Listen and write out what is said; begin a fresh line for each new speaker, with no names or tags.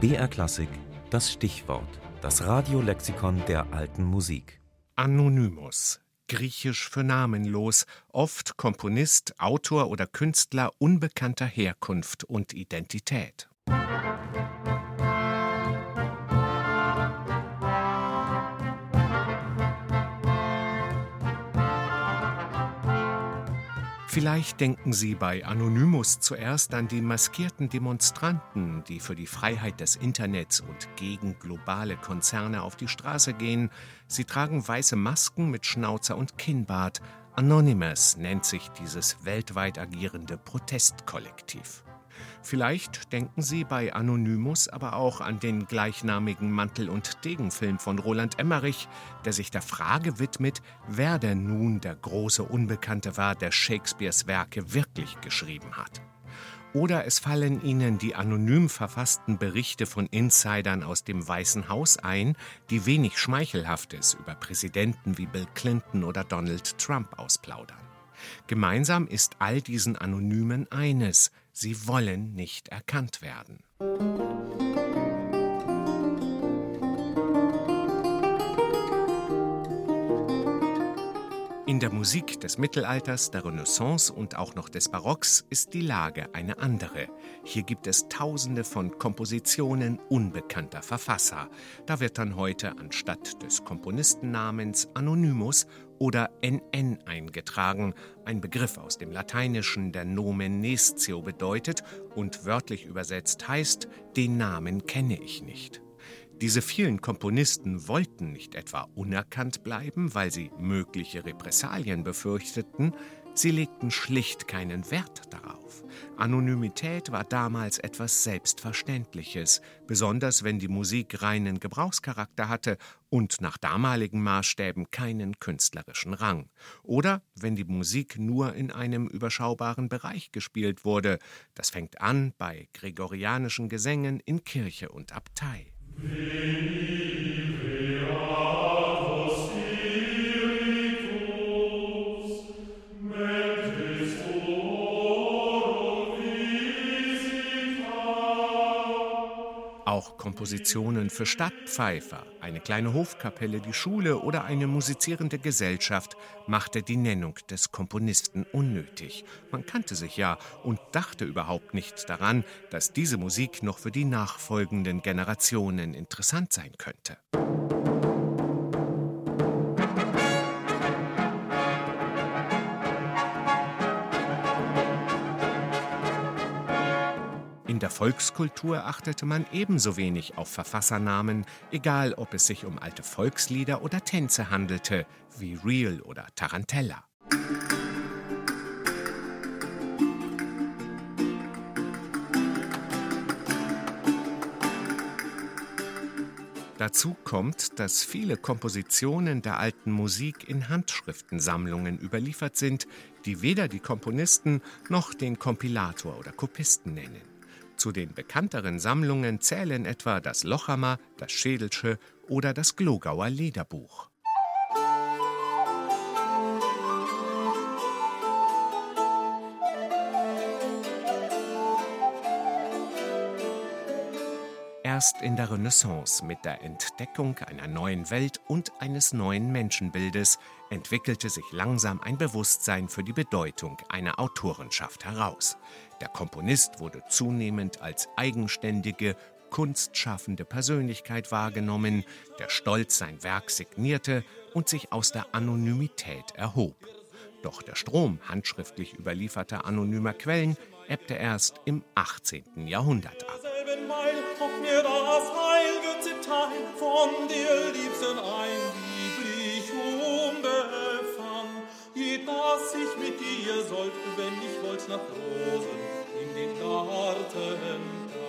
BR Klassik, das Stichwort, das Radiolexikon der alten Musik.
Anonymous, griechisch für namenlos, oft Komponist, Autor oder Künstler unbekannter Herkunft und Identität. Vielleicht denken Sie bei Anonymous zuerst an die maskierten Demonstranten, die für die Freiheit des Internets und gegen globale Konzerne auf die Straße gehen. Sie tragen weiße Masken mit Schnauzer und Kinnbart. Anonymous nennt sich dieses weltweit agierende Protestkollektiv. Vielleicht denken Sie bei Anonymous aber auch an den gleichnamigen Mantel- und Degenfilm von Roland Emmerich, der sich der Frage widmet, wer denn nun der große Unbekannte war, der Shakespeares Werke wirklich geschrieben hat. Oder es fallen Ihnen die anonym verfassten Berichte von Insidern aus dem Weißen Haus ein, die wenig Schmeichelhaftes über Präsidenten wie Bill Clinton oder Donald Trump ausplaudern. Gemeinsam ist all diesen Anonymen eines, sie wollen nicht erkannt werden. Musik des Mittelalters, der Renaissance und auch noch des Barocks ist die Lage eine andere. Hier gibt es tausende von Kompositionen unbekannter Verfasser. Da wird dann heute anstatt des Komponistennamens Anonymus oder NN eingetragen, ein Begriff aus dem Lateinischen, der Nomen Nescio bedeutet und wörtlich übersetzt heißt, den Namen kenne ich nicht. Diese vielen Komponisten wollten nicht etwa unerkannt bleiben, weil sie mögliche Repressalien befürchteten, sie legten schlicht keinen Wert darauf. Anonymität war damals etwas Selbstverständliches, besonders wenn die Musik reinen Gebrauchscharakter hatte und nach damaligen Maßstäben keinen künstlerischen Rang. Oder wenn die Musik nur in einem überschaubaren Bereich gespielt wurde. Das fängt an bei gregorianischen Gesängen in Kirche und Abtei. Amen. Auch Kompositionen für Stadtpfeifer, eine kleine Hofkapelle, die Schule oder eine musizierende Gesellschaft machte die Nennung des Komponisten unnötig. Man kannte sich ja und dachte überhaupt nicht daran, dass diese Musik noch für die nachfolgenden Generationen interessant sein könnte. In der Volkskultur achtete man ebenso wenig auf Verfassernamen, egal ob es sich um alte Volkslieder oder Tänze handelte, wie Real oder Tarantella. Dazu kommt, dass viele Kompositionen der alten Musik in Handschriftensammlungen überliefert sind, die weder die Komponisten noch den Kompilator oder Kopisten nennen. Zu den bekannteren Sammlungen zählen etwa das Lochamer, das Schädelsche oder das Glogauer Lederbuch. Erst in der Renaissance mit der Entdeckung einer neuen Welt und eines neuen Menschenbildes entwickelte sich langsam ein Bewusstsein für die Bedeutung einer Autorenschaft heraus. Der Komponist wurde zunehmend als eigenständige, kunstschaffende Persönlichkeit wahrgenommen, der stolz sein Werk signierte und sich aus der Anonymität erhob. Doch der Strom handschriftlich überlieferter anonymer Quellen ebbte erst im 18. Jahrhundert ab. Mir das Heil Teil von dir, Liebsten, ein lieblich unbefang. Je dass ich mit dir sollt, wenn ich wollt nach Rosen in den Garten